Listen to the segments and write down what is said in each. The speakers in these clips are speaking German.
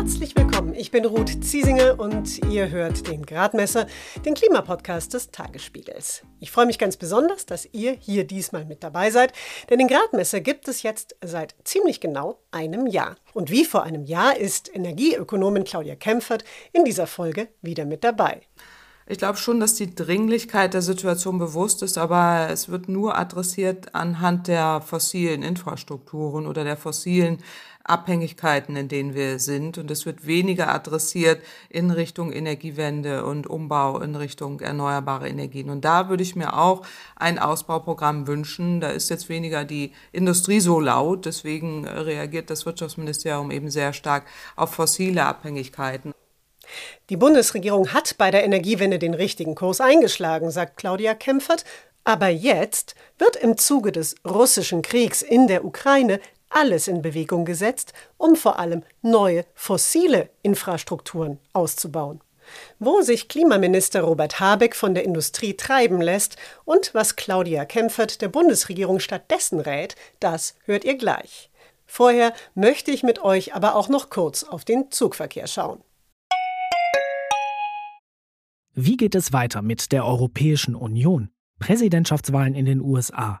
Herzlich willkommen. Ich bin Ruth Ziesinger und ihr hört den Gradmesser, den Klimapodcast des Tagesspiegels. Ich freue mich ganz besonders, dass ihr hier diesmal mit dabei seid, denn den Gradmesser gibt es jetzt seit ziemlich genau einem Jahr. Und wie vor einem Jahr ist Energieökonomin Claudia Kempfert in dieser Folge wieder mit dabei. Ich glaube schon, dass die Dringlichkeit der Situation bewusst ist, aber es wird nur adressiert anhand der fossilen Infrastrukturen oder der fossilen Abhängigkeiten, in denen wir sind. Und es wird weniger adressiert in Richtung Energiewende und Umbau in Richtung erneuerbare Energien. Und da würde ich mir auch ein Ausbauprogramm wünschen. Da ist jetzt weniger die Industrie so laut. Deswegen reagiert das Wirtschaftsministerium eben sehr stark auf fossile Abhängigkeiten. Die Bundesregierung hat bei der Energiewende den richtigen Kurs eingeschlagen, sagt Claudia Kempfert. Aber jetzt wird im Zuge des russischen Kriegs in der Ukraine alles in Bewegung gesetzt, um vor allem neue fossile Infrastrukturen auszubauen. Wo sich Klimaminister Robert Habeck von der Industrie treiben lässt und was Claudia Kempfert der Bundesregierung stattdessen rät, das hört ihr gleich. Vorher möchte ich mit euch aber auch noch kurz auf den Zugverkehr schauen. Wie geht es weiter mit der Europäischen Union? Präsidentschaftswahlen in den USA,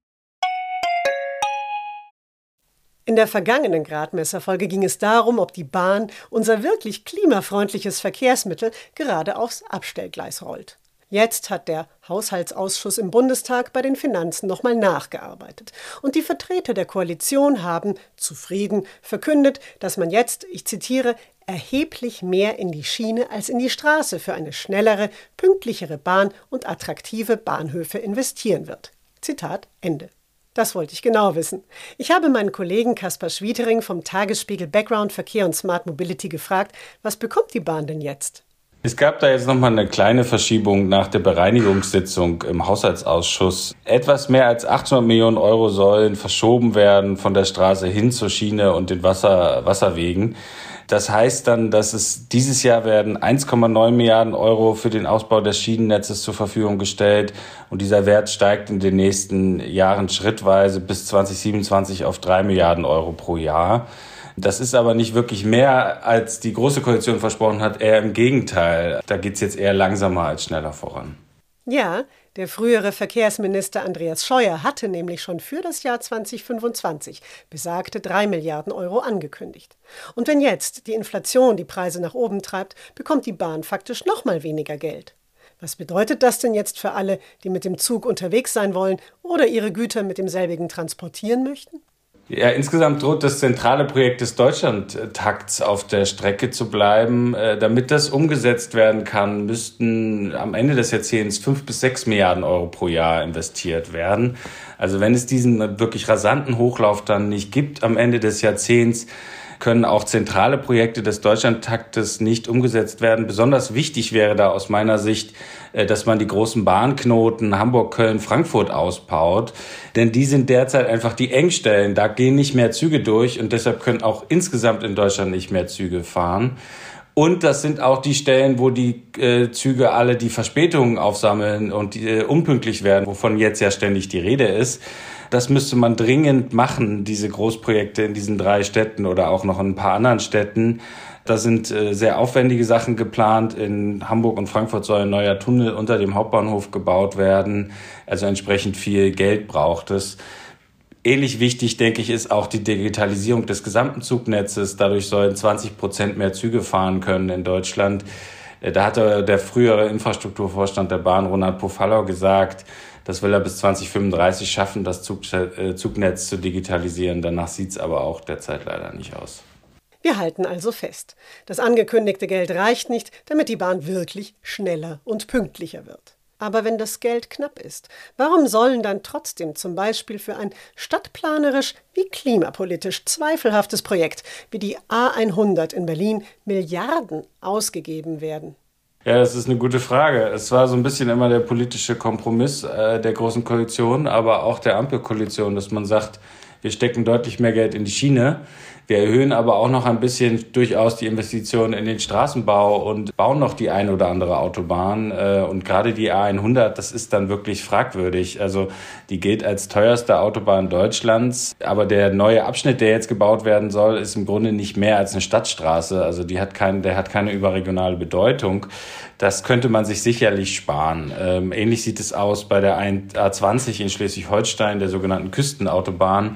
In der vergangenen Gradmesserfolge ging es darum, ob die Bahn, unser wirklich klimafreundliches Verkehrsmittel, gerade aufs Abstellgleis rollt. Jetzt hat der Haushaltsausschuss im Bundestag bei den Finanzen nochmal nachgearbeitet. Und die Vertreter der Koalition haben, zufrieden, verkündet, dass man jetzt, ich zitiere, erheblich mehr in die Schiene als in die Straße für eine schnellere, pünktlichere Bahn und attraktive Bahnhöfe investieren wird. Zitat Ende. Das wollte ich genau wissen. Ich habe meinen Kollegen Kaspar Schwietering vom Tagesspiegel Background Verkehr und Smart Mobility gefragt, was bekommt die Bahn denn jetzt? Es gab da jetzt nochmal eine kleine Verschiebung nach der Bereinigungssitzung im Haushaltsausschuss. Etwas mehr als 800 Millionen Euro sollen verschoben werden von der Straße hin zur Schiene und den Wasser, Wasserwegen. Das heißt dann, dass es dieses Jahr werden 1,9 Milliarden Euro für den Ausbau des Schienennetzes zur Verfügung gestellt und dieser Wert steigt in den nächsten Jahren schrittweise bis 2027 auf 3 Milliarden Euro pro Jahr. Das ist aber nicht wirklich mehr, als die Große Koalition versprochen hat, eher im Gegenteil. Da geht es jetzt eher langsamer als schneller voran. Ja, der frühere Verkehrsminister Andreas Scheuer hatte nämlich schon für das Jahr 2025 besagte 3 Milliarden Euro angekündigt. Und wenn jetzt die Inflation die Preise nach oben treibt, bekommt die Bahn faktisch noch mal weniger Geld. Was bedeutet das denn jetzt für alle, die mit dem Zug unterwegs sein wollen oder ihre Güter mit demselbigen transportieren möchten? Ja, insgesamt droht das zentrale Projekt des Deutschlandtakts auf der Strecke zu bleiben. Äh, damit das umgesetzt werden kann, müssten am Ende des Jahrzehnts fünf bis sechs Milliarden Euro pro Jahr investiert werden. Also wenn es diesen wirklich rasanten Hochlauf dann nicht gibt am Ende des Jahrzehnts, können auch zentrale Projekte des Deutschlandtaktes nicht umgesetzt werden. Besonders wichtig wäre da aus meiner Sicht, äh, dass man die großen Bahnknoten Hamburg, Köln, Frankfurt ausbaut. Denn die sind derzeit einfach die Engstellen. Da gehen nicht mehr Züge durch und deshalb können auch insgesamt in Deutschland nicht mehr Züge fahren. Und das sind auch die Stellen, wo die äh, Züge alle die Verspätungen aufsammeln und äh, unpünktlich werden, wovon jetzt ja ständig die Rede ist. Das müsste man dringend machen, diese Großprojekte in diesen drei Städten oder auch noch in ein paar anderen Städten. Da sind äh, sehr aufwendige Sachen geplant. In Hamburg und Frankfurt soll ein neuer Tunnel unter dem Hauptbahnhof gebaut werden. Also entsprechend viel Geld braucht es. Ähnlich wichtig, denke ich, ist auch die Digitalisierung des gesamten Zugnetzes. Dadurch sollen 20 Prozent mehr Züge fahren können in Deutschland. Äh, da hatte der frühere Infrastrukturvorstand der Bahn, Ronald Pofallau, gesagt, das will er bis 2035 schaffen, das Zug, äh, Zugnetz zu digitalisieren. Danach sieht es aber auch derzeit leider nicht aus. Wir halten also fest. Das angekündigte Geld reicht nicht, damit die Bahn wirklich schneller und pünktlicher wird. Aber wenn das Geld knapp ist, warum sollen dann trotzdem zum Beispiel für ein stadtplanerisch wie klimapolitisch zweifelhaftes Projekt wie die A100 in Berlin Milliarden ausgegeben werden? Ja, das ist eine gute Frage. Es war so ein bisschen immer der politische Kompromiss äh, der Großen Koalition, aber auch der Ampelkoalition, dass man sagt, wir stecken deutlich mehr Geld in die Schiene. Wir erhöhen aber auch noch ein bisschen durchaus die Investitionen in den Straßenbau und bauen noch die eine oder andere Autobahn. Äh, und gerade die A100, das ist dann wirklich fragwürdig. Also die gilt als teuerste Autobahn Deutschlands. Aber der neue Abschnitt, der jetzt gebaut werden soll, ist im Grunde nicht mehr als eine Stadtstraße. Also die hat kein, der hat keine überregionale Bedeutung. Das könnte man sich sicherlich sparen. Ähm, ähnlich sieht es aus bei der A20 in Schleswig-Holstein, der sogenannten Küstenautobahn.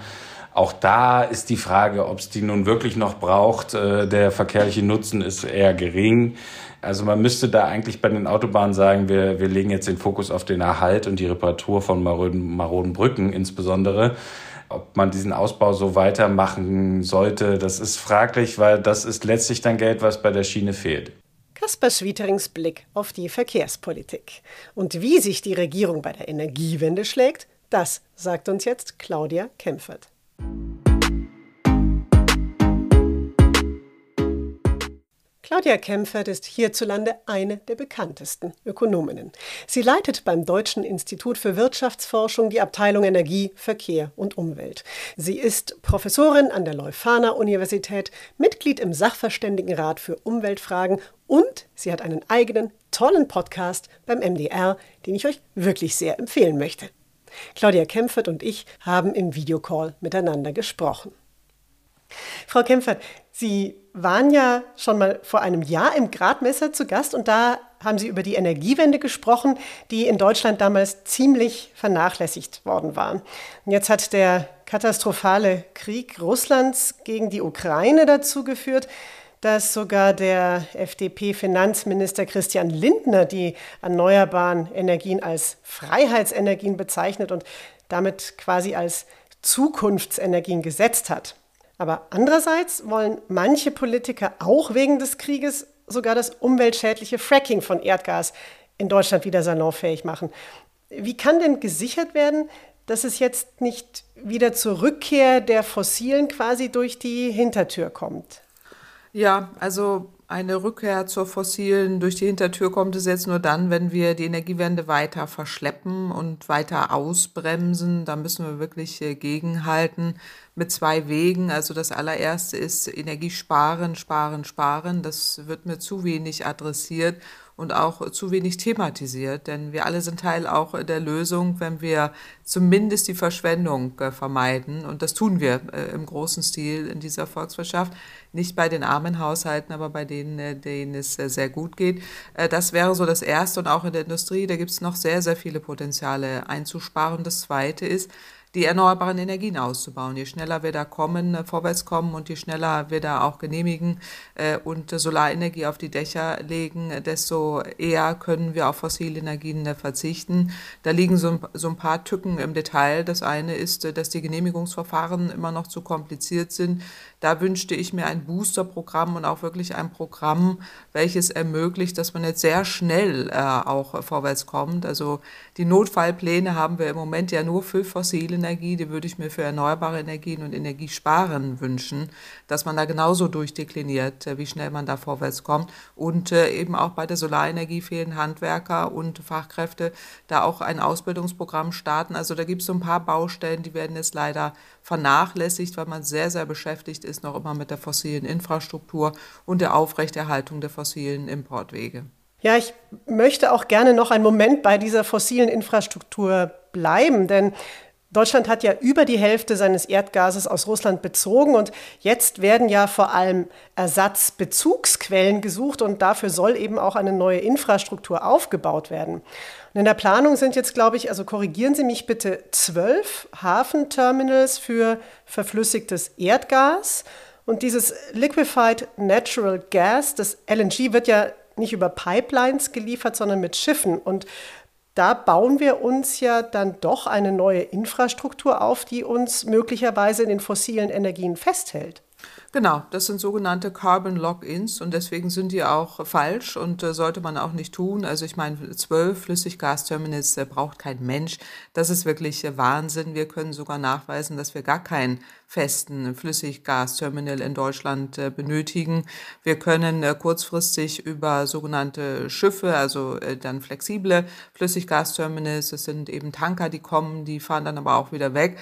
Auch da ist die Frage, ob es die nun wirklich noch braucht. Äh, der verkehrliche Nutzen ist eher gering. Also man müsste da eigentlich bei den Autobahnen sagen, wir, wir legen jetzt den Fokus auf den Erhalt und die Reparatur von maroden, maroden Brücken insbesondere. Ob man diesen Ausbau so weitermachen sollte, das ist fraglich, weil das ist letztlich dann Geld, was bei der Schiene fehlt. Kaspar Schwieterings Blick auf die Verkehrspolitik. Und wie sich die Regierung bei der Energiewende schlägt, das sagt uns jetzt Claudia Kempfert. Claudia Kempfert ist hierzulande eine der bekanntesten Ökonominnen. Sie leitet beim Deutschen Institut für Wirtschaftsforschung die Abteilung Energie, Verkehr und Umwelt. Sie ist Professorin an der Leuphana Universität, Mitglied im Sachverständigenrat für Umweltfragen und sie hat einen eigenen tollen Podcast beim MDR, den ich euch wirklich sehr empfehlen möchte. Claudia Kempfert und ich haben im Videocall miteinander gesprochen. Frau Kempfert, Sie waren ja schon mal vor einem Jahr im Gradmesser zu Gast und da haben Sie über die Energiewende gesprochen, die in Deutschland damals ziemlich vernachlässigt worden war. Und jetzt hat der katastrophale Krieg Russlands gegen die Ukraine dazu geführt, dass sogar der FDP-Finanzminister Christian Lindner die erneuerbaren Energien als Freiheitsenergien bezeichnet und damit quasi als Zukunftsenergien gesetzt hat. Aber andererseits wollen manche Politiker auch wegen des Krieges sogar das umweltschädliche Fracking von Erdgas in Deutschland wieder salonfähig machen. Wie kann denn gesichert werden, dass es jetzt nicht wieder zur Rückkehr der Fossilen quasi durch die Hintertür kommt? Ja, also eine Rückkehr zur fossilen durch die Hintertür kommt es jetzt nur dann, wenn wir die Energiewende weiter verschleppen und weiter ausbremsen. Da müssen wir wirklich äh, gegenhalten mit zwei Wegen. Also das allererste ist Energie sparen, sparen, sparen. Das wird mir zu wenig adressiert und auch zu wenig thematisiert, denn wir alle sind Teil auch der Lösung, wenn wir zumindest die Verschwendung äh, vermeiden. Und das tun wir äh, im großen Stil in dieser Volkswirtschaft. Nicht bei den armen Haushalten, aber bei denen, äh, denen es sehr gut geht. Das wäre so das Erste. Und auch in der Industrie, da gibt es noch sehr, sehr viele Potenziale einzusparen. Das Zweite ist, die erneuerbaren Energien auszubauen. Je schneller wir da kommen, äh, vorwärts kommen und je schneller wir da auch genehmigen äh, und Solarenergie auf die Dächer legen, desto eher können wir auf fossile Energien äh, verzichten. Da liegen so ein, paar Tücken im Detail. Das eine ist, äh, dass die Genehmigungsverfahren immer noch zu kompliziert sind. Da wünschte ich mir ein Boosterprogramm und auch wirklich ein Programm, welches ermöglicht, dass man jetzt sehr schnell äh, auch vorwärts kommt. Also die Notfallpläne haben wir im Moment ja nur für fossile Energie. Die würde ich mir für erneuerbare Energien und Energiesparen wünschen, dass man da genauso durchdekliniert, äh, wie schnell man da vorwärts kommt. Und äh, eben auch bei der Solarenergie fehlen Handwerker und Fachkräfte, da auch ein Ausbildungsprogramm starten. Also da gibt es so ein paar Baustellen, die werden jetzt leider vernachlässigt, weil man sehr, sehr beschäftigt ist noch immer mit der fossilen Infrastruktur und der Aufrechterhaltung der fossilen Importwege. Ja, ich möchte auch gerne noch einen Moment bei dieser fossilen Infrastruktur bleiben, denn Deutschland hat ja über die Hälfte seines Erdgases aus Russland bezogen und jetzt werden ja vor allem Ersatzbezugsquellen gesucht und dafür soll eben auch eine neue Infrastruktur aufgebaut werden. Und in der Planung sind jetzt, glaube ich, also korrigieren Sie mich bitte, zwölf Hafenterminals für verflüssigtes Erdgas. Und dieses Liquefied Natural Gas, das LNG, wird ja nicht über Pipelines geliefert, sondern mit Schiffen. Und da bauen wir uns ja dann doch eine neue Infrastruktur auf, die uns möglicherweise in den fossilen Energien festhält. Genau, das sind sogenannte Carbon Lock-ins und deswegen sind die auch falsch und äh, sollte man auch nicht tun. Also ich meine, zwölf Flüssiggasterminals äh, braucht kein Mensch. Das ist wirklich äh, Wahnsinn. Wir können sogar nachweisen, dass wir gar kein festen Flüssiggasterminal in Deutschland äh, benötigen. Wir können äh, kurzfristig über sogenannte Schiffe, also äh, dann flexible Flüssiggasterminals, das sind eben Tanker, die kommen, die fahren dann aber auch wieder weg,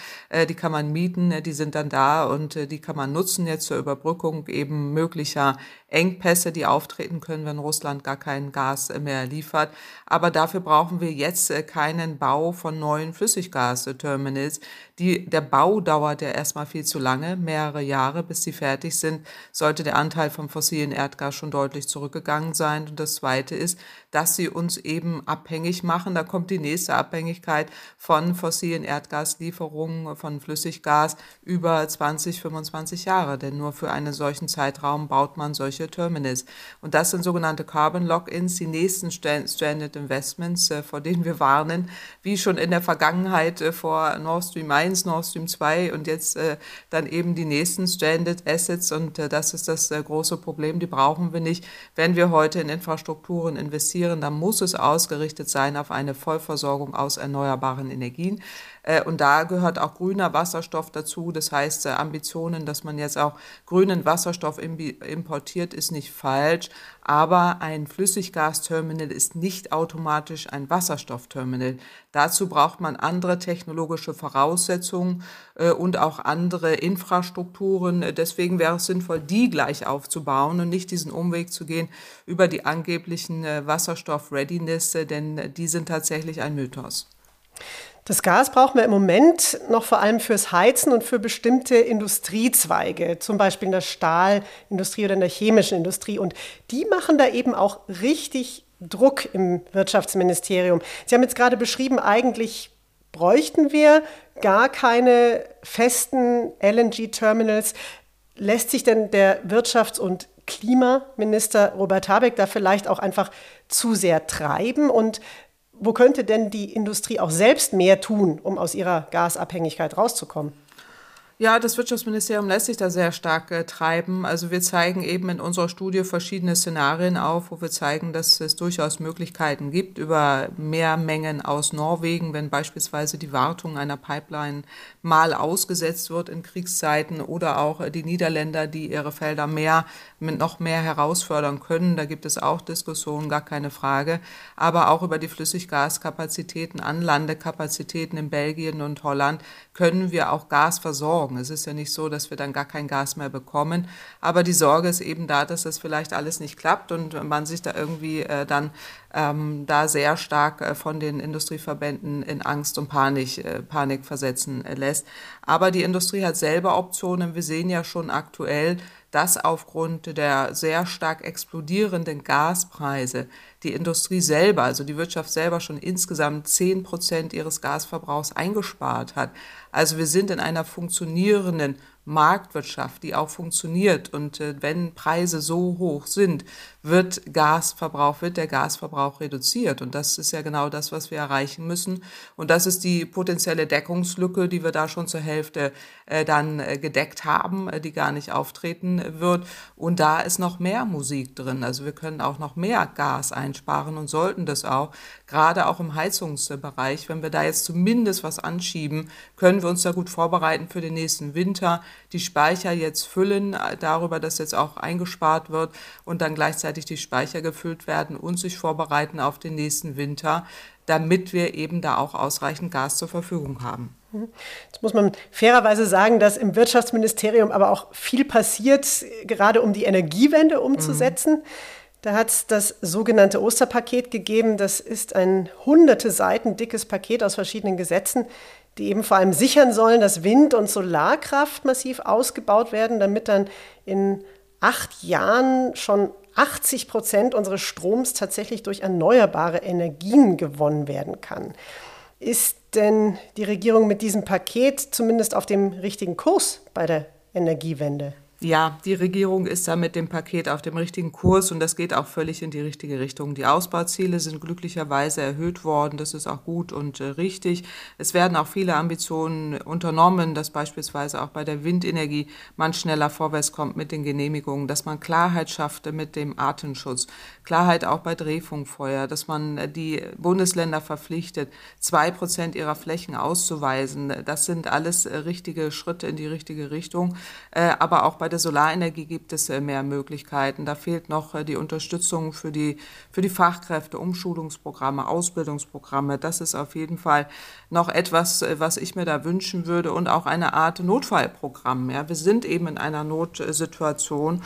die kann man mieten, die sind dann da und die kann man nutzen jetzt zur Überbrückung eben möglicher Engpässe, die auftreten können, wenn Russland gar kein Gas mehr liefert. Aber dafür brauchen wir jetzt keinen Bau von neuen Flüssiggasterminals. Die, der Bau dauert ja erstmal viel zu lange, mehrere Jahre, bis sie fertig sind, sollte der Anteil vom fossilen Erdgas schon deutlich zurückgegangen sein. Und das Zweite ist, dass sie uns eben abhängig machen. Da kommt die nächste Abhängigkeit von fossilen Erdgaslieferungen, von Flüssiggas über 20, 25 Jahre. Denn nur für einen solchen Zeitraum baut man solche Terminals. Und das sind sogenannte Carbon Lock-ins, die nächsten Stranded Investments, äh, vor denen wir warnen, wie schon in der Vergangenheit äh, vor Nord Stream 1, Nord Stream 2 und jetzt äh, dann eben die nächsten Stranded Assets. Und das ist das große Problem. Die brauchen wir nicht, wenn wir heute in Infrastrukturen investieren dann muss es ausgerichtet sein auf eine Vollversorgung aus erneuerbaren Energien. Äh, und da gehört auch grüner Wasserstoff dazu. Das heißt, äh, Ambitionen, dass man jetzt auch grünen Wasserstoff importiert, ist nicht falsch. Aber ein Flüssiggasterminal ist nicht automatisch ein Wasserstoffterminal. Dazu braucht man andere technologische Voraussetzungen äh, und auch andere Infrastrukturen. Deswegen wäre es sinnvoll, die gleich aufzubauen und nicht diesen Umweg zu gehen über die angeblichen Wasserstoff-Readiness, denn die sind tatsächlich ein Mythos. Das Gas brauchen wir im Moment noch vor allem fürs Heizen und für bestimmte Industriezweige, zum Beispiel in der Stahlindustrie oder in der chemischen Industrie. Und die machen da eben auch richtig Druck im Wirtschaftsministerium. Sie haben jetzt gerade beschrieben, eigentlich bräuchten wir gar keine festen LNG-Terminals. Lässt sich denn der Wirtschafts- und Klimaminister Robert Habeck da vielleicht auch einfach zu sehr treiben? Und wo könnte denn die Industrie auch selbst mehr tun, um aus ihrer Gasabhängigkeit rauszukommen? Ja, das Wirtschaftsministerium lässt sich da sehr stark äh, treiben. Also wir zeigen eben in unserer Studie verschiedene Szenarien auf, wo wir zeigen, dass es durchaus Möglichkeiten gibt über Mehrmengen aus Norwegen, wenn beispielsweise die Wartung einer Pipeline mal ausgesetzt wird in Kriegszeiten oder auch äh, die Niederländer, die ihre Felder mehr mit noch mehr herausfordern können. Da gibt es auch Diskussionen, gar keine Frage. Aber auch über die Flüssiggaskapazitäten, Anlandekapazitäten in Belgien und Holland können wir auch Gas versorgen. Es ist ja nicht so, dass wir dann gar kein Gas mehr bekommen. Aber die Sorge ist eben da, dass das vielleicht alles nicht klappt und man sich da irgendwie äh, dann ähm, da sehr stark äh, von den Industrieverbänden in Angst und Panik, äh, Panik versetzen äh, lässt. Aber die Industrie hat selber Optionen. Wir sehen ja schon aktuell, dass aufgrund der sehr stark explodierenden Gaspreise die Industrie selber, also die Wirtschaft selber schon insgesamt zehn Prozent ihres Gasverbrauchs eingespart hat. Also wir sind in einer funktionierenden Marktwirtschaft, die auch funktioniert. Und äh, wenn Preise so hoch sind, wird Gasverbrauch, wird der Gasverbrauch reduziert. Und das ist ja genau das, was wir erreichen müssen. Und das ist die potenzielle Deckungslücke, die wir da schon zur Hälfte äh, dann äh, gedeckt haben, äh, die gar nicht auftreten wird. Und da ist noch mehr Musik drin. Also wir können auch noch mehr Gas einsparen und sollten das auch, gerade auch im Heizungsbereich. Wenn wir da jetzt zumindest was anschieben, können wir uns da gut vorbereiten für den nächsten Winter die Speicher jetzt füllen, äh, darüber, dass jetzt auch eingespart wird und dann gleichzeitig die Speicher gefüllt werden und sich vorbereiten auf den nächsten Winter, damit wir eben da auch ausreichend Gas zur Verfügung haben. Mhm. Jetzt muss man fairerweise sagen, dass im Wirtschaftsministerium aber auch viel passiert, gerade um die Energiewende umzusetzen. Mhm. Da hat es das sogenannte Osterpaket gegeben. Das ist ein hunderte Seiten dickes Paket aus verschiedenen Gesetzen, die eben vor allem sichern sollen, dass Wind- und Solarkraft massiv ausgebaut werden, damit dann in acht Jahren schon 80 Prozent unseres Stroms tatsächlich durch erneuerbare Energien gewonnen werden kann. Ist denn die Regierung mit diesem Paket zumindest auf dem richtigen Kurs bei der Energiewende? Ja, die Regierung ist da mit dem Paket auf dem richtigen Kurs und das geht auch völlig in die richtige Richtung. Die Ausbauziele sind glücklicherweise erhöht worden. Das ist auch gut und äh, richtig. Es werden auch viele Ambitionen unternommen, dass beispielsweise auch bei der Windenergie man schneller vorwärts kommt mit den Genehmigungen, dass man Klarheit schafft mit dem Artenschutz, Klarheit auch bei Drehfunkfeuer, dass man die Bundesländer verpflichtet, zwei Prozent ihrer Flächen auszuweisen. Das sind alles äh, richtige Schritte in die richtige Richtung. Äh, aber auch bei der Solarenergie gibt es äh, mehr Möglichkeiten. Da fehlt noch äh, die Unterstützung für die, für die Fachkräfte, Umschulungsprogramme, Ausbildungsprogramme. Das ist auf jeden Fall noch etwas, was ich mir da wünschen würde und auch eine Art Notfallprogramm. Ja, wir sind eben in einer Notsituation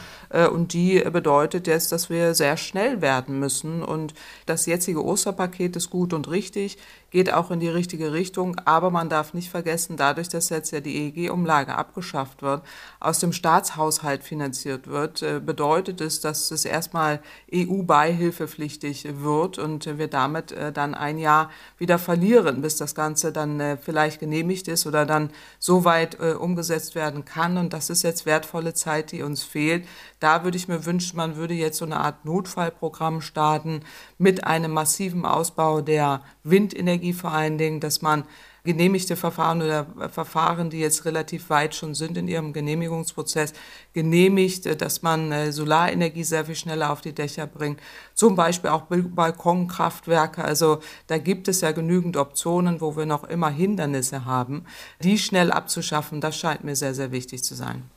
und die bedeutet jetzt, dass wir sehr schnell werden müssen. Und das jetzige Osterpaket ist gut und richtig geht auch in die richtige Richtung. Aber man darf nicht vergessen, dadurch, dass jetzt ja die EEG-Umlage abgeschafft wird, aus dem Staatshaushalt finanziert wird, äh, bedeutet es, dass es erstmal EU-beihilfepflichtig wird und wir damit äh, dann ein Jahr wieder verlieren, bis das Ganze dann äh, vielleicht genehmigt ist oder dann so weit umgesetzt werden kann. Und das ist jetzt wertvolle Zeit, die uns fehlt. Da würde ich mir wünschen, man würde jetzt so eine Art Notfallprogramm starten mit einem massiven Ausbau der Windenergie vor allen Dingen, dass man genehmigte Verfahren oder Verfahren, die jetzt relativ weit schon sind in ihrem Genehmigungsprozess, genehmigt, dass man äh, Solarenergie sehr viel schneller auf die Dächer bringt. Zum Beispiel auch Balkonkraftwerke. Also da gibt es ja genügend Optionen, wo wir noch immer Hindernisse haben. Die schnell abzuschaffen, das scheint mir sehr, sehr wichtig zu sein.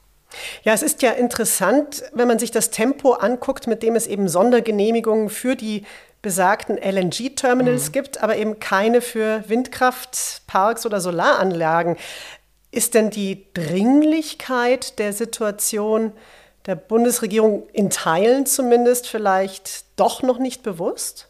Ja, es ist ja interessant, wenn man sich das Tempo anguckt, mit dem es eben Sondergenehmigungen für die besagten LNG-Terminals mhm. gibt, aber eben keine für Windkraftparks oder Solaranlagen. Ist denn die Dringlichkeit der Situation der Bundesregierung in Teilen zumindest vielleicht doch noch nicht bewusst?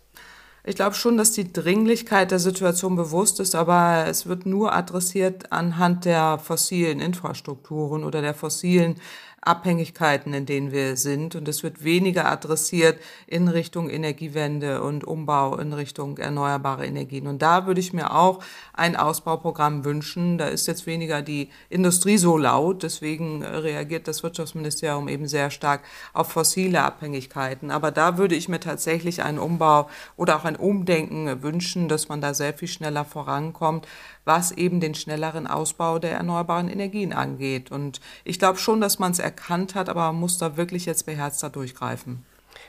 Ich glaube schon, dass die Dringlichkeit der Situation bewusst ist, aber es wird nur adressiert anhand der fossilen Infrastrukturen oder der fossilen Abhängigkeiten, in denen wir sind. Und es wird weniger adressiert in Richtung Energiewende und Umbau in Richtung erneuerbare Energien. Und da würde ich mir auch ein Ausbauprogramm wünschen. Da ist jetzt weniger die Industrie so laut. Deswegen reagiert das Wirtschaftsministerium eben sehr stark auf fossile Abhängigkeiten. Aber da würde ich mir tatsächlich einen Umbau oder auch ein Umdenken wünschen, dass man da sehr viel schneller vorankommt, was eben den schnelleren Ausbau der erneuerbaren Energien angeht. Und ich glaube schon, dass man es erkannt hat, aber man muss da wirklich jetzt beherzter durchgreifen.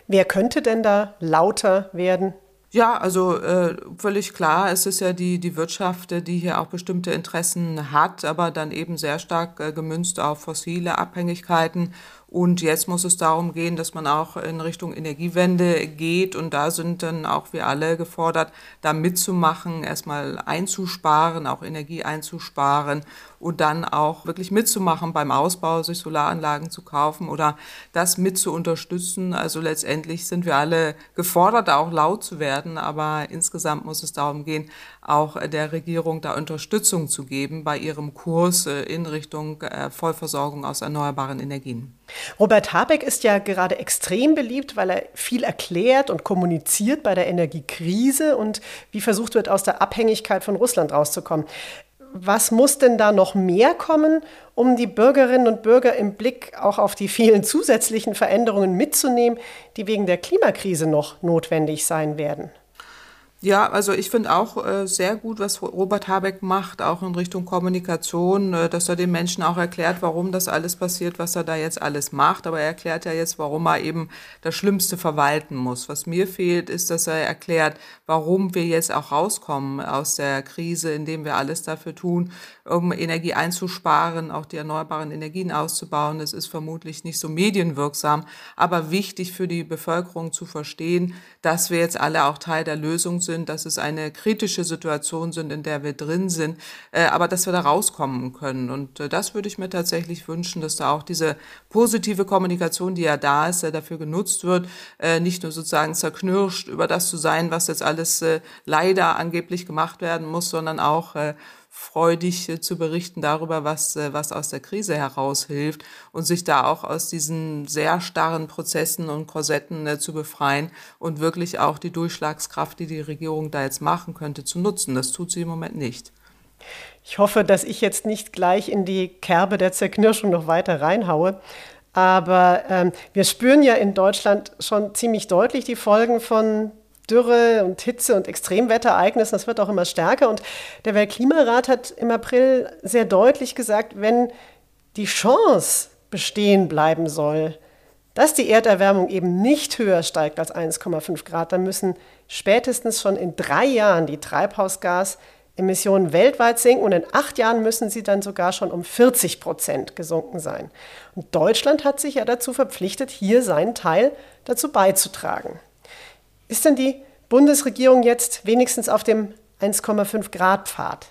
Wer könnte denn da lauter werden? Ja, also äh, völlig klar, es ist ja die, die Wirtschaft, die hier auch bestimmte Interessen hat, aber dann eben sehr stark äh, gemünzt auf fossile Abhängigkeiten und jetzt muss es darum gehen, dass man auch in Richtung Energiewende geht. Und da sind dann auch wir alle gefordert, da mitzumachen, erstmal einzusparen, auch Energie einzusparen und dann auch wirklich mitzumachen beim Ausbau, sich Solaranlagen zu kaufen oder das mit zu unterstützen. Also letztendlich sind wir alle gefordert, auch laut zu werden. Aber insgesamt muss es darum gehen, auch der Regierung da Unterstützung zu geben bei ihrem Kurs äh, in Richtung äh, Vollversorgung aus erneuerbaren Energien. Robert Habeck ist ja gerade extrem beliebt, weil er viel erklärt und kommuniziert bei der Energiekrise und wie versucht wird, aus der Abhängigkeit von Russland rauszukommen. Was muss denn da noch mehr kommen, um die Bürgerinnen und Bürger im Blick auch auf die vielen zusätzlichen Veränderungen mitzunehmen, die wegen der Klimakrise noch notwendig sein werden? Ja, also ich finde auch äh, sehr gut, was Robert Habeck macht, auch in Richtung Kommunikation, äh, dass er den Menschen auch erklärt, warum das alles passiert, was er da jetzt alles macht. Aber er erklärt ja jetzt, warum er eben das Schlimmste verwalten muss. Was mir fehlt, ist, dass er erklärt, warum wir jetzt auch rauskommen aus der Krise, indem wir alles dafür tun, um Energie einzusparen, auch die erneuerbaren Energien auszubauen. Das ist vermutlich nicht so medienwirksam, aber wichtig für die Bevölkerung zu verstehen, dass wir jetzt alle auch Teil der Lösung sind sind, dass es eine kritische Situation sind, in der wir drin sind, äh, aber dass wir da rauskommen können. Und äh, das würde ich mir tatsächlich wünschen, dass da auch diese positive Kommunikation, die ja da ist, dafür genutzt wird, äh, nicht nur sozusagen zerknirscht über das zu sein, was jetzt alles leider angeblich gemacht werden muss, sondern auch äh, freudig äh, zu berichten darüber, was, äh, was aus der Krise heraushilft und sich da auch aus diesen sehr starren Prozessen und Korsetten äh, zu befreien und wirklich auch die Durchschlagskraft, die die Regierung da jetzt machen könnte, zu nutzen. Das tut sie im Moment nicht. Ich hoffe, dass ich jetzt nicht gleich in die Kerbe der Zerknirschung noch weiter reinhaue. Aber ähm, wir spüren ja in Deutschland schon ziemlich deutlich die Folgen von Dürre und Hitze und Extremwetterereignissen. Das wird auch immer stärker. Und der Weltklimarat hat im April sehr deutlich gesagt, wenn die Chance bestehen bleiben soll, dass die Erderwärmung eben nicht höher steigt als 1,5 Grad, dann müssen spätestens schon in drei Jahren die Treibhausgasemissionen weltweit sinken und in acht Jahren müssen sie dann sogar schon um 40 Prozent gesunken sein. Und Deutschland hat sich ja dazu verpflichtet, hier seinen Teil dazu beizutragen. Ist denn die Bundesregierung jetzt wenigstens auf dem 1,5 Grad Pfad?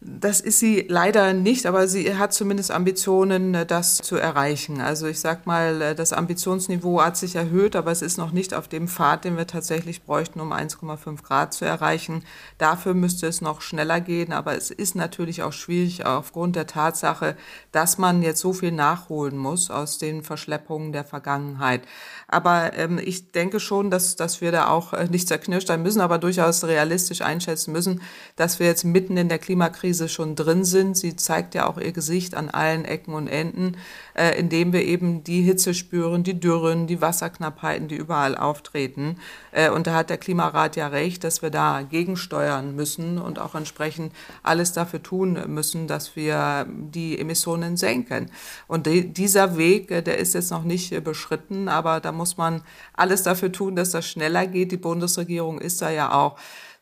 Das ist sie leider nicht, aber sie hat zumindest Ambitionen, äh, das zu erreichen. Also ich sage mal, äh, das Ambitionsniveau hat sich erhöht, aber es ist noch nicht auf dem Pfad, den wir tatsächlich bräuchten, um 1,5 Grad zu erreichen. Dafür müsste es noch schneller gehen, aber es ist natürlich auch schwierig aufgrund der Tatsache, dass man jetzt so viel nachholen muss aus den Verschleppungen der Vergangenheit. Aber ähm, ich denke schon, dass, dass wir da auch äh, nicht zerknirscht sein müssen, aber durchaus realistisch einschätzen müssen, dass wir jetzt mitten in der Klimakrise schon drin sind. Sie zeigt ja auch ihr Gesicht an allen Ecken und Enden, äh, indem wir eben die Hitze spüren, die Dürren, die Wasserknappheiten, die überall auftreten. Äh, und da hat der Klimarat ja recht, dass wir da gegensteuern müssen und auch entsprechend alles dafür tun müssen, dass wir die Emissionen senken. Und die, dieser Weg, äh, der ist jetzt noch nicht äh, beschritten, aber da muss man alles dafür tun, dass das schneller geht. Die Bundesregierung ist da ja auch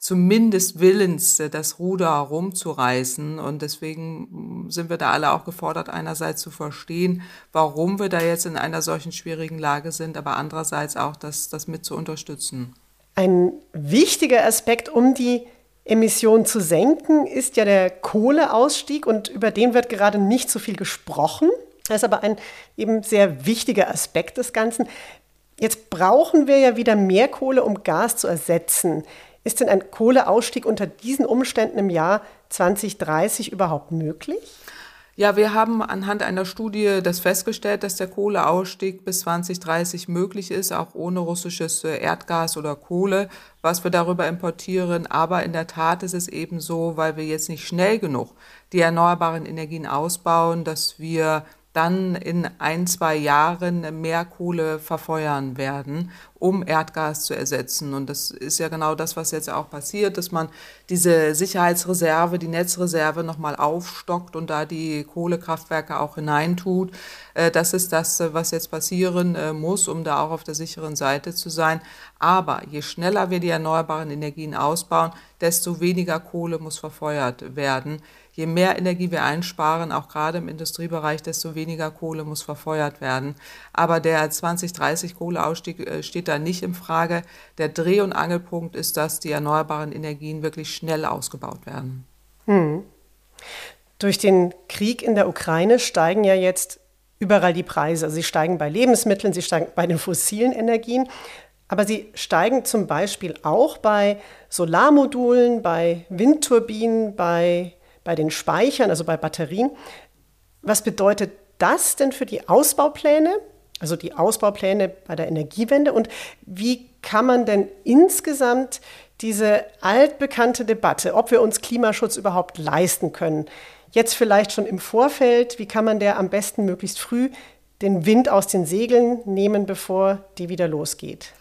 zumindest willens, das Ruder rumzureißen. Und deswegen sind wir da alle auch gefordert, einerseits zu verstehen, warum wir da jetzt in einer solchen schwierigen Lage sind, aber andererseits auch das, das mit zu unterstützen. Ein wichtiger Aspekt, um die Emissionen zu senken, ist ja der Kohleausstieg und über den wird gerade nicht so viel gesprochen. Das ist aber ein eben sehr wichtiger Aspekt des Ganzen. Jetzt brauchen wir ja wieder mehr Kohle, um Gas zu ersetzen. Ist denn ein Kohleausstieg unter diesen Umständen im Jahr 2030 überhaupt möglich? Ja, wir haben anhand einer Studie das festgestellt, dass der Kohleausstieg bis 2030 möglich ist, auch ohne russisches Erdgas oder Kohle, was wir darüber importieren. Aber in der Tat ist es eben so, weil wir jetzt nicht schnell genug die erneuerbaren Energien ausbauen, dass wir dann in ein, zwei Jahren mehr Kohle verfeuern werden, um Erdgas zu ersetzen. Und das ist ja genau das, was jetzt auch passiert, dass man diese Sicherheitsreserve, die Netzreserve nochmal aufstockt und da die Kohlekraftwerke auch hineintut. Äh, das ist das, was jetzt passieren äh, muss, um da auch auf der sicheren Seite zu sein. Aber je schneller wir die erneuerbaren Energien ausbauen, desto weniger Kohle muss verfeuert werden je mehr Energie wir einsparen, auch gerade im Industriebereich, desto weniger Kohle muss verfeuert werden. Aber der 2030 Kohleausstieg äh, steht da nicht in Frage. Der Dreh- und Angelpunkt ist, dass die erneuerbaren Energien wirklich schnell ausgebaut werden. Hm. Durch den Krieg in der Ukraine steigen ja jetzt überall die Preise. Sie steigen bei Lebensmitteln, sie steigen bei den fossilen Energien. Aber sie steigen zum Beispiel auch bei Solarmodulen, bei Windturbinen, bei bei den Speichern, also bei Batterien. Was bedeutet das denn für die Ausbaupläne, also die Ausbaupläne bei der Energiewende? Und wie kann man denn insgesamt diese altbekannte Debatte, ob wir uns Klimaschutz überhaupt leisten können, jetzt vielleicht schon im Vorfeld, wie kann man der am besten möglichst früh den Wind aus den Segeln nehmen, bevor die wieder losgeht?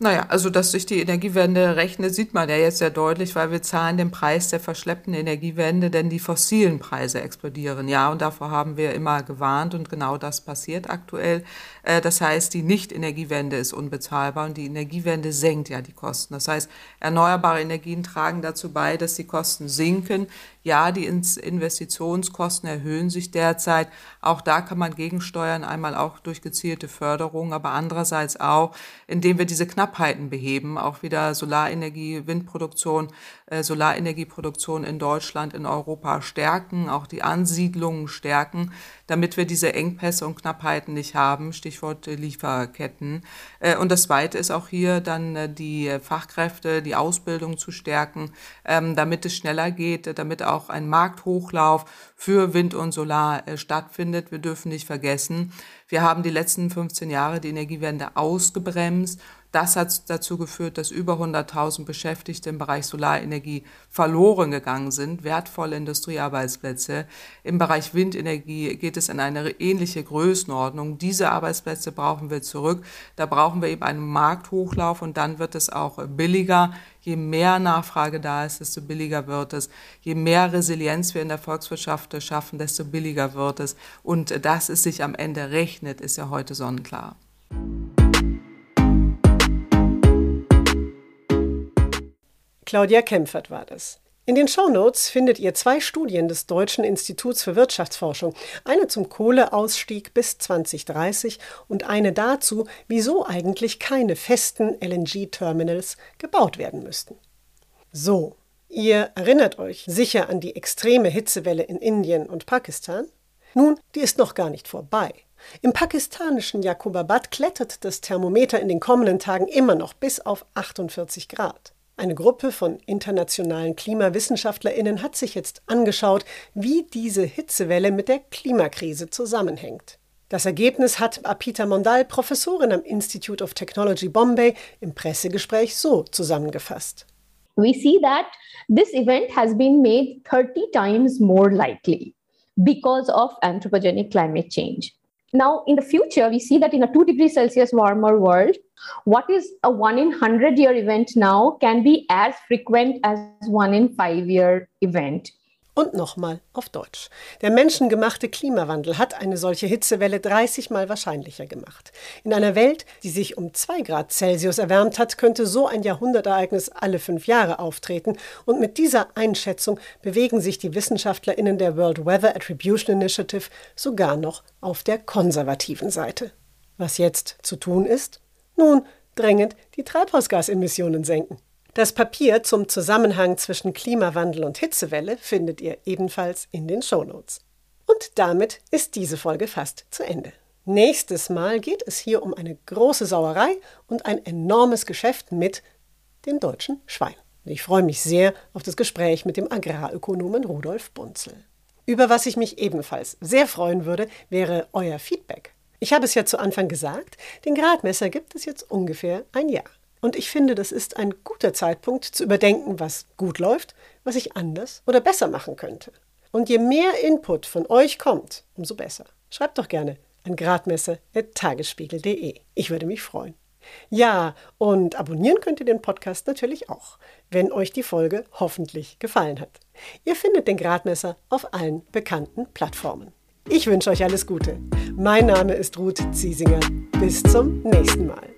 Naja, also dass sich die Energiewende rechnet, sieht man ja jetzt sehr deutlich, weil wir zahlen den Preis der verschleppten Energiewende, denn die fossilen Preise explodieren. Ja, und davor haben wir immer gewarnt und genau das passiert aktuell. Äh, das heißt, die Nicht-Energiewende ist unbezahlbar und die Energiewende senkt ja die Kosten. Das heißt, erneuerbare Energien tragen dazu bei, dass die Kosten sinken. Ja, die Investitionskosten erhöhen sich derzeit. Auch da kann man gegensteuern, einmal auch durch gezielte Förderung, aber andererseits auch, indem wir diese Knappheiten beheben, auch wieder Solarenergie, Windproduktion, äh, Solarenergieproduktion in Deutschland, in Europa stärken, auch die Ansiedlungen stärken, damit wir diese Engpässe und Knappheiten nicht haben, Stichwort Lieferketten. Äh, und das Zweite ist auch hier dann äh, die Fachkräfte, die Ausbildung zu stärken, ähm, damit es schneller geht, damit auch ein Markthochlauf für Wind und Solar stattfindet. Wir dürfen nicht vergessen, Wir haben die letzten 15 Jahre die Energiewende ausgebremst das hat dazu geführt, dass über 100.000 Beschäftigte im Bereich Solarenergie verloren gegangen sind, wertvolle Industriearbeitsplätze. Im Bereich Windenergie geht es in eine ähnliche Größenordnung. Diese Arbeitsplätze brauchen wir zurück. Da brauchen wir eben einen Markthochlauf und dann wird es auch billiger. Je mehr Nachfrage da ist, desto billiger wird es. Je mehr Resilienz wir in der Volkswirtschaft schaffen, desto billiger wird es. Und dass es sich am Ende rechnet, ist ja heute sonnenklar. Claudia Kempfert war das. In den Shownotes findet ihr zwei Studien des Deutschen Instituts für Wirtschaftsforschung, eine zum Kohleausstieg bis 2030 und eine dazu, wieso eigentlich keine festen LNG-Terminals gebaut werden müssten. So, ihr erinnert euch sicher an die extreme Hitzewelle in Indien und Pakistan? Nun, die ist noch gar nicht vorbei. Im pakistanischen Jakubabad klettert das Thermometer in den kommenden Tagen immer noch bis auf 48 Grad. Eine Gruppe von internationalen KlimawissenschaftlerInnen hat sich jetzt angeschaut, wie diese Hitzewelle mit der Klimakrise zusammenhängt. Das Ergebnis hat Apita Mondal, Professorin am Institute of Technology Bombay, im Pressegespräch so zusammengefasst. We see that this event has been made 30 times more likely because of anthropogenic climate change. Now, in the future, we see that in a 2 degrees Celsius warmer world, what is a 1 in 100 year event now can be as frequent as 1 in 5 year event. Und nochmal auf Deutsch. Der menschengemachte Klimawandel hat eine solche Hitzewelle 30 Mal wahrscheinlicher gemacht. In einer Welt, die sich um 2 Grad Celsius erwärmt hat, könnte so ein Jahrhundertereignis alle fünf Jahre auftreten. Und mit dieser Einschätzung bewegen sich die WissenschaftlerInnen der World Weather Attribution Initiative sogar noch auf der konservativen Seite. Was jetzt zu tun ist? Nun, drängend die Treibhausgasemissionen senken. Das Papier zum Zusammenhang zwischen Klimawandel und Hitzewelle findet ihr ebenfalls in den Shownotes. Und damit ist diese Folge fast zu Ende. Nächstes Mal geht es hier um eine große Sauerei und ein enormes Geschäft mit dem deutschen Schwein. Ich freue mich sehr auf das Gespräch mit dem Agrarökonomen Rudolf Bunzel. Über was ich mich ebenfalls sehr freuen würde, wäre euer Feedback. Ich habe es ja zu Anfang gesagt, den Gradmesser gibt es jetzt ungefähr ein Jahr. Und ich finde, das ist ein guter Zeitpunkt zu überdenken, was gut läuft, was ich anders oder besser machen könnte. Und je mehr Input von euch kommt, umso besser. Schreibt doch gerne an gradmesser.tagesspiegel.de. Ich würde mich freuen. Ja, und abonnieren könnt ihr den Podcast natürlich auch, wenn euch die Folge hoffentlich gefallen hat. Ihr findet den Gradmesser auf allen bekannten Plattformen. Ich wünsche euch alles Gute. Mein Name ist Ruth Ziesinger. Bis zum nächsten Mal.